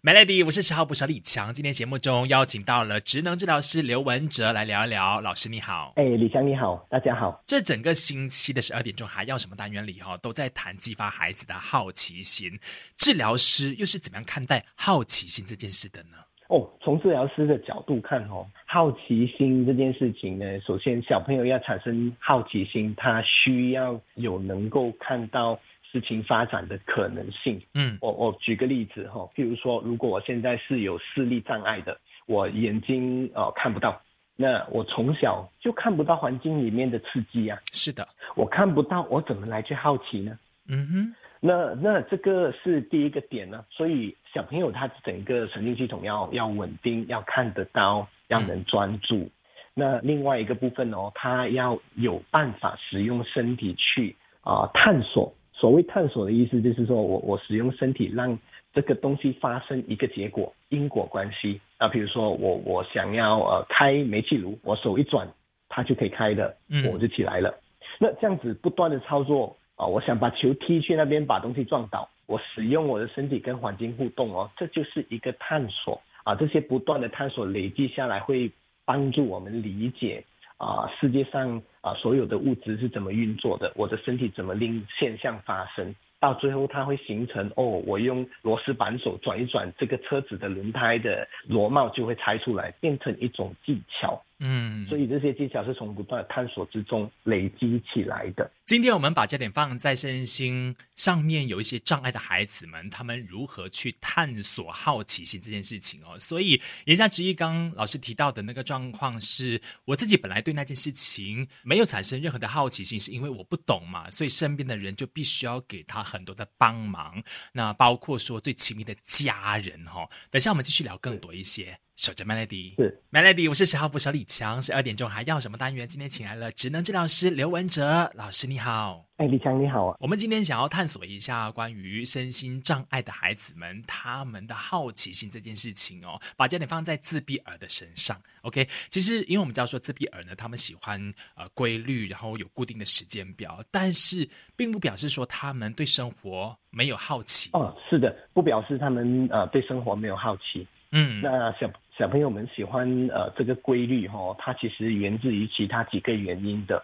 Melody，我是十号捕手李强。今天节目中邀请到了职能治疗师刘文哲来聊一聊。老师你好，哎，李强你好，大家好。这整个星期的十二点钟还要什么单元里哈，都在谈激发孩子的好奇心。治疗师又是怎么样看待好奇心这件事的呢？哦，从治疗师的角度看哦，好奇心这件事情呢，首先小朋友要产生好奇心，他需要有能够看到。事情发展的可能性，嗯，我我举个例子哈，譬如说，如果我现在是有视力障碍的，我眼睛呃看不到，那我从小就看不到环境里面的刺激啊，是的，我看不到，我怎么来去好奇呢？嗯哼，那那这个是第一个点呢，所以小朋友他整个神经系统要要稳定，要看得到，要能专注。那另外一个部分哦，他要有办法使用身体去啊探索。所谓探索的意思，就是说我我使用身体让这个东西发生一个结果，因果关系啊。比如说我我想要呃开煤气炉，我手一转，它就可以开的，火就起来了。那这样子不断的操作啊，我想把球踢去那边，把东西撞倒，我使用我的身体跟环境互动哦，这就是一个探索啊。这些不断的探索累积下来，会帮助我们理解。啊，世界上啊，所有的物质是怎么运作的？我的身体怎么令现象发生？到最后，它会形成哦，我用螺丝扳手转一转，这个车子的轮胎的螺帽就会拆出来，变成一种技巧。嗯，所以这些技巧是从不断探索之中累积起来的。今天我们把焦点放在身心上面有一些障碍的孩子们，他们如何去探索好奇心这件事情哦。所以言下之意，刚老师提到的那个状况是，我自己本来对那件事情没有产生任何的好奇心，是因为我不懂嘛，所以身边的人就必须要给他很多的帮忙。那包括说最亲密的家人哈。等下我们继续聊更多一些。守着 Melody，是 Melody，我是十号副手李强，十二点钟还要什么单元？今天请来了职能治疗师刘文哲老师，你好。哎，李强你好啊。我们今天想要探索一下关于身心障碍的孩子们他们的好奇心这件事情哦，把焦点放在自闭儿的身上。OK，其实因为我们知道说自闭儿呢，他们喜欢呃规律，然后有固定的时间表，但是并不表示说他们对生活没有好奇。哦，是的，不表示他们呃对生活没有好奇。嗯，那小。小朋友们喜欢呃这个规律哈，它其实源自于其他几个原因的。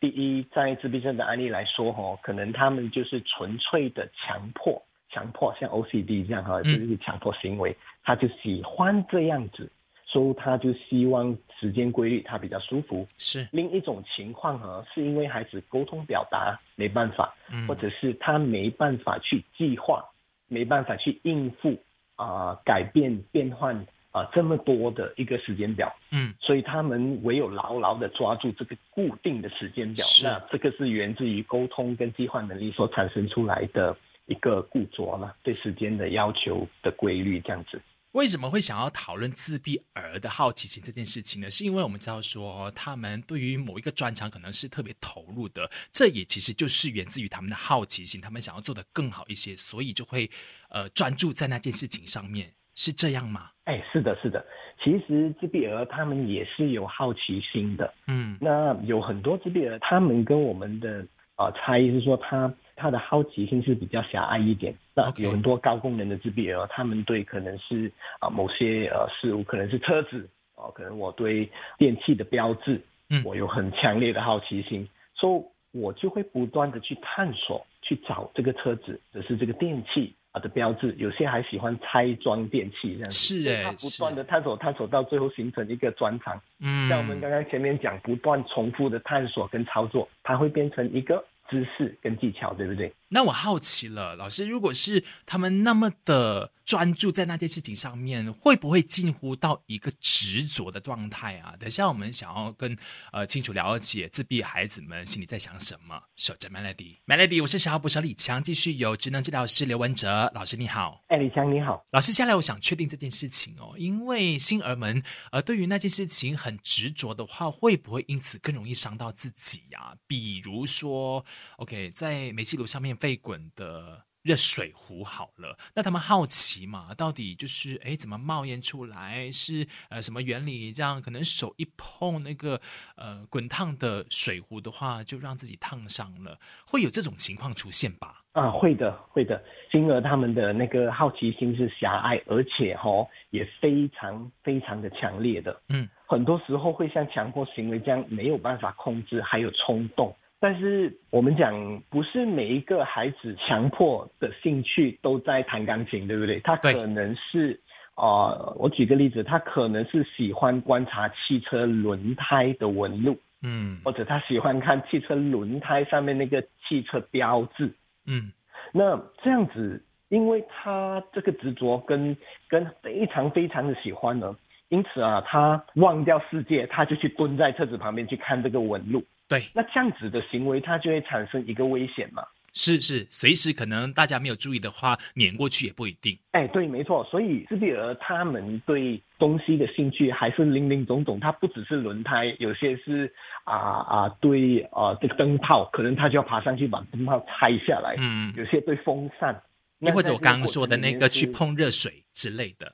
第一，在自闭症的案例来说哈，可能他们就是纯粹的强迫，强迫像 OCD 这样哈，就是强迫行为，他就喜欢这样子，所以他就希望时间规律，他比较舒服。是另一种情况哈，是因为孩子沟通表达没办法，或者是他没办法去计划，没办法去应付啊改变变换。啊，这么多的一个时间表，嗯，所以他们唯有牢牢的抓住这个固定的时间表，那这个是源自于沟通跟计划能力所产生出来的一个固着了，对时间的要求的规律这样子。为什么会想要讨论自闭儿的好奇心这件事情呢？是因为我们知道说，他们对于某一个专长可能是特别投入的，这也其实就是源自于他们的好奇心，他们想要做得更好一些，所以就会呃专注在那件事情上面。是这样吗？哎，是的，是的。其实自闭儿他们也是有好奇心的。嗯，那有很多自闭儿，他们跟我们的呃差异是说，他他的好奇心是比较狭隘一点。那有很多高功能的自闭儿，他们对可能是啊某些呃事物，可能是车子哦，可能我对电器的标志，嗯，我有很强烈的好奇心，所以我就会不断的去探索，去找这个车子，只是这个电器。的标志，有些还喜欢拆装电器这样子，是哎，不断的探索，探索到最后形成一个专长。嗯，像我们刚刚前面讲，不断重复的探索跟操作，它会变成一个。知识跟技巧，对不对？那我好奇了，老师，如果是他们那么的专注在那件事情上面，会不会近乎到一个执着的状态啊？等下我们想要跟呃清楚了解自闭孩子们心里在想什么。守着 Melody，Melody，我是小号捕手李强，继续有职能治疗师刘文哲老师，你好。哎，李强你好，老师，下来我想确定这件事情哦，因为星儿们呃对于那件事情很执着的话，会不会因此更容易伤到自己呀？比如说。OK，在煤气炉上面沸滚的热水壶好了，那他们好奇嘛？到底就是哎，怎么冒烟出来？是呃什么原理？这样可能手一碰那个呃滚烫的水壶的话，就让自己烫伤了，会有这种情况出现吧？啊，会的，会的。其星儿他们的那个好奇心是狭隘，而且哈也非常非常的强烈的，嗯，很多时候会像强迫行为这样没有办法控制，还有冲动。但是我们讲，不是每一个孩子强迫的兴趣都在弹钢琴，对不对？他可能是啊，我举个例子，他可能是喜欢观察汽车轮胎的纹路，嗯，或者他喜欢看汽车轮胎上面那个汽车标志，嗯。那这样子，因为他这个执着跟跟非常非常的喜欢呢，因此啊，他忘掉世界，他就去蹲在车子旁边去看这个纹路。对，那这样子的行为，它就会产生一个危险嘛？是是，随时可能大家没有注意的话，碾过去也不一定。哎，对，没错。所以斯比尔他们对东西的兴趣还是林林总总，他不只是轮胎，有些是啊啊，对啊，这个灯泡，可能他就要爬上去把灯泡拆下来。嗯，有些对风扇，又或者我刚刚说的那个去碰热水之类的。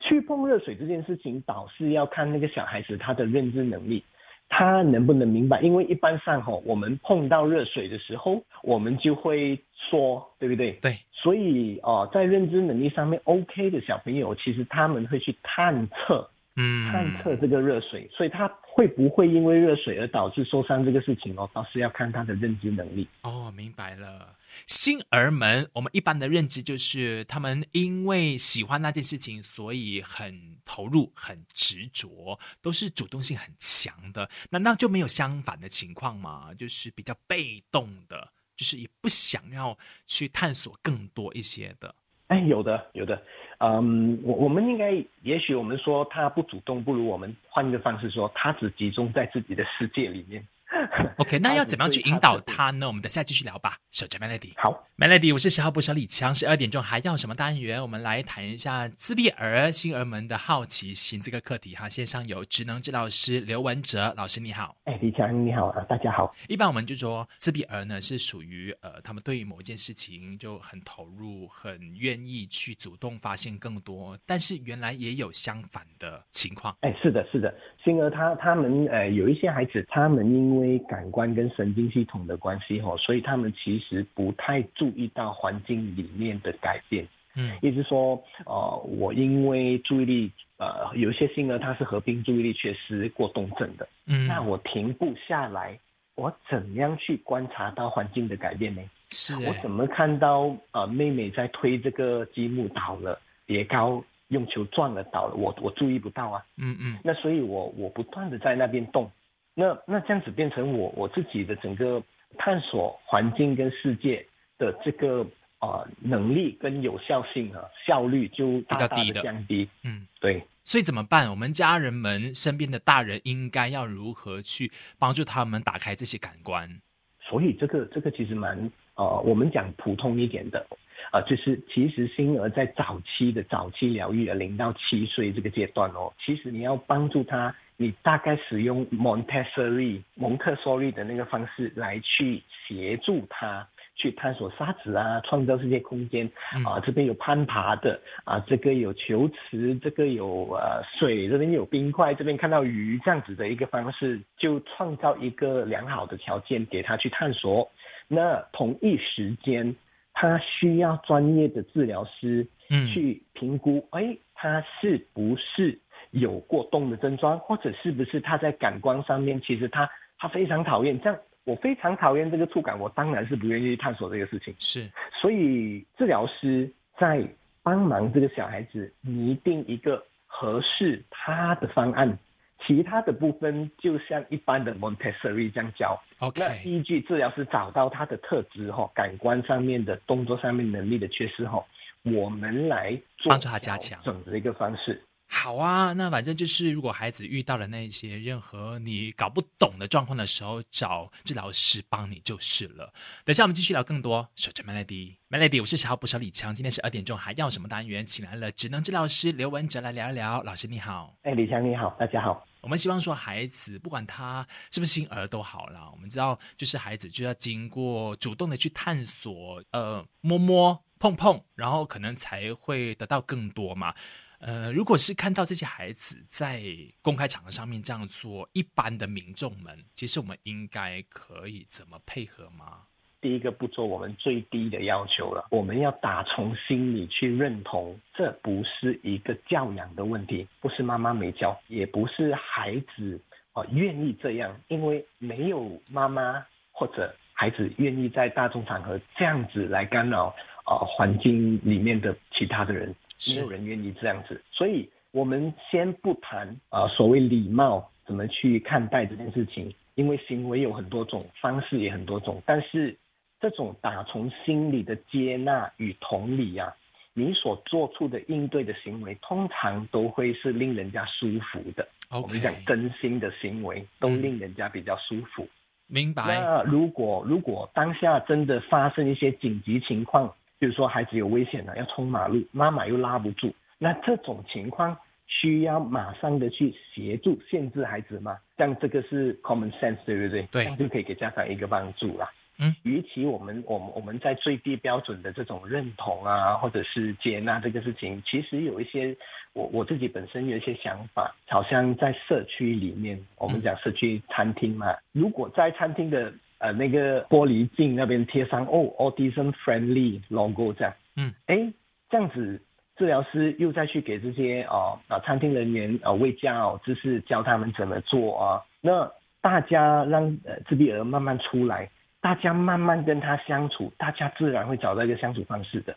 去碰热水这件事情，倒是要看那个小孩子他的认知能力。他能不能明白？因为一般上吼，我们碰到热水的时候，我们就会说，对不对？对。所以哦，在认知能力上面 OK 的小朋友，其实他们会去探测。嗯，探测这个热水，所以他会不会因为热水而导致受伤这个事情哦，倒是要看他的认知能力。哦，明白了。星儿们，我们一般的认知就是他们因为喜欢那件事情，所以很投入、很执着，都是主动性很强的。难道就没有相反的情况吗？就是比较被动的，就是也不想要去探索更多一些的。哎，有的，有的。嗯，我我们应该，也许我们说他不主动，不如我们换一个方式说，他只集中在自己的世界里面。OK，那要怎么样去引导他呢？我们等下继续聊吧。守着 Melody，好，Melody，我是十号部小李强，十二点钟还要什么单元？我们来谈一下自闭儿星儿们的好奇心这个课题哈。线上有职能治疗师刘文哲老师，你好。哎，李强你好啊，大家好。一般我们就说自闭儿呢是属于呃，他们对于某一件事情就很投入，很愿意去主动发现更多。但是原来也有相反的情况。哎，是的，是的，星儿他他们呃有一些孩子，他们因为感官跟神经系统的关系哈，所以他们其实不太注意到环境里面的改变。嗯，意思说，呃，我因为注意力，呃，有一些星儿他是合并注意力缺失过动症的。嗯，那我停不下来，我怎样去观察到环境的改变呢？是我怎么看到呃妹妹在推这个积木倒了，叠高用球撞了倒了，我我注意不到啊。嗯嗯，那所以我我不断的在那边动。那那这样子变成我我自己的整个探索环境跟世界的这个啊能力跟有效性啊效率就大大的降低。嗯，对。所以怎么办？我们家人们身边的大人应该要如何去帮助他们打开这些感官？所以这个这个其实蛮呃，我们讲普通一点的啊，就是其实星儿在早期的早期疗愈啊，零到七岁这个阶段哦，其实你要帮助他。你大概使用蒙特梭利蒙特梭利的那个方式来去协助他去探索沙子啊，创造这些空间啊，这边有攀爬的啊，这个有球池，这个有呃水，这边有冰块，这边看到鱼这样子的一个方式，就创造一个良好的条件给他去探索。那同一时间，他需要专业的治疗师去评估，哎，他是不是？有过动的症状，或者是不是他在感官上面，其实他他非常讨厌这样，我非常讨厌这个触感，我当然是不愿意探索这个事情。是，所以治疗师在帮忙这个小孩子拟定一个合适他的方案，其他的部分就像一般的 Montessori 这样教。OK，那依据治疗师找到他的特质哈，感官上面的动作上面能力的缺失哈，我们来帮助他加强整的一个方式。好啊，那反正就是，如果孩子遇到了那些任何你搞不懂的状况的时候，找治疗师帮你就是了。等下我们继续聊更多。守着 Melody，Melody，我是十号补小李强。今天十二点钟还要什么单元？请来了职能治疗师刘文哲来聊一聊。老师你好，哎，李强你好，大家好。我们希望说孩子不管他是不是新儿都好啦，我们知道就是孩子就要经过主动的去探索，呃，摸摸碰碰，然后可能才会得到更多嘛。呃，如果是看到这些孩子在公开场合上面这样做，一般的民众们，其实我们应该可以怎么配合吗？第一个步骤，我们最低的要求了，我们要打从心里去认同，这不是一个教养的问题，不是妈妈没教，也不是孩子啊愿意这样，因为没有妈妈或者孩子愿意在大众场合这样子来干扰啊环境里面的其他的人，没有人愿意这样子，所以我们先不谈啊所谓礼貌怎么去看待这件事情。因为行为有很多种，方式也很多种，但是这种打从心里的接纳与同理啊，你所做出的应对的行为，通常都会是令人家舒服的。我们讲真心的行为，都令人家比较舒服。明白。那如果如果当下真的发生一些紧急情况，比如说孩子有危险了，要冲马路，妈妈又拉不住，那这种情况。需要马上的去协助限制孩子吗？像这个是 common sense，对不对？对，这样就可以给家长一个帮助啦。嗯，与其我们我们我们在最低标准的这种认同啊，或者是接纳这个事情，其实有一些我我自己本身有一些想法，好像在社区里面，我们讲社区餐厅嘛，如果在餐厅的呃那个玻璃镜那边贴上哦 autism friendly logo 这样，嗯，哎，这样子。治疗师又再去给这些哦啊餐厅人员啊喂教就是教他们怎么做啊，那大家让呃自闭儿慢慢出来，大家慢慢跟他相处，大家自然会找到一个相处方式的。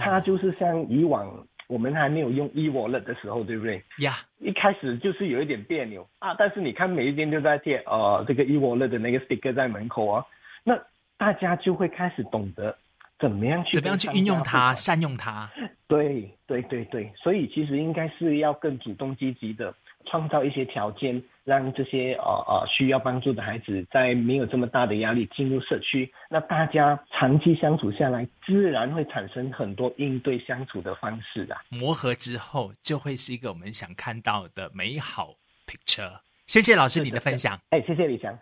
他就是像以往我们还没有用 e wallet 的时候，对不对？呀，一开始就是有一点别扭啊，但是你看每一天都在贴呃这个 e wallet 的那个 sticker 在门口啊，那大家就会开始懂得。怎么样去怎么样去运用它、善用它？对对对对，所以其实应该是要更主动积极的创造一些条件，让这些呃呃需要帮助的孩子在没有这么大的压力进入社区。那大家长期相处下来，自然会产生很多应对相处的方式啊。磨合之后，就会是一个我们想看到的美好 picture。谢谢老师你的分享。哎，谢谢李强。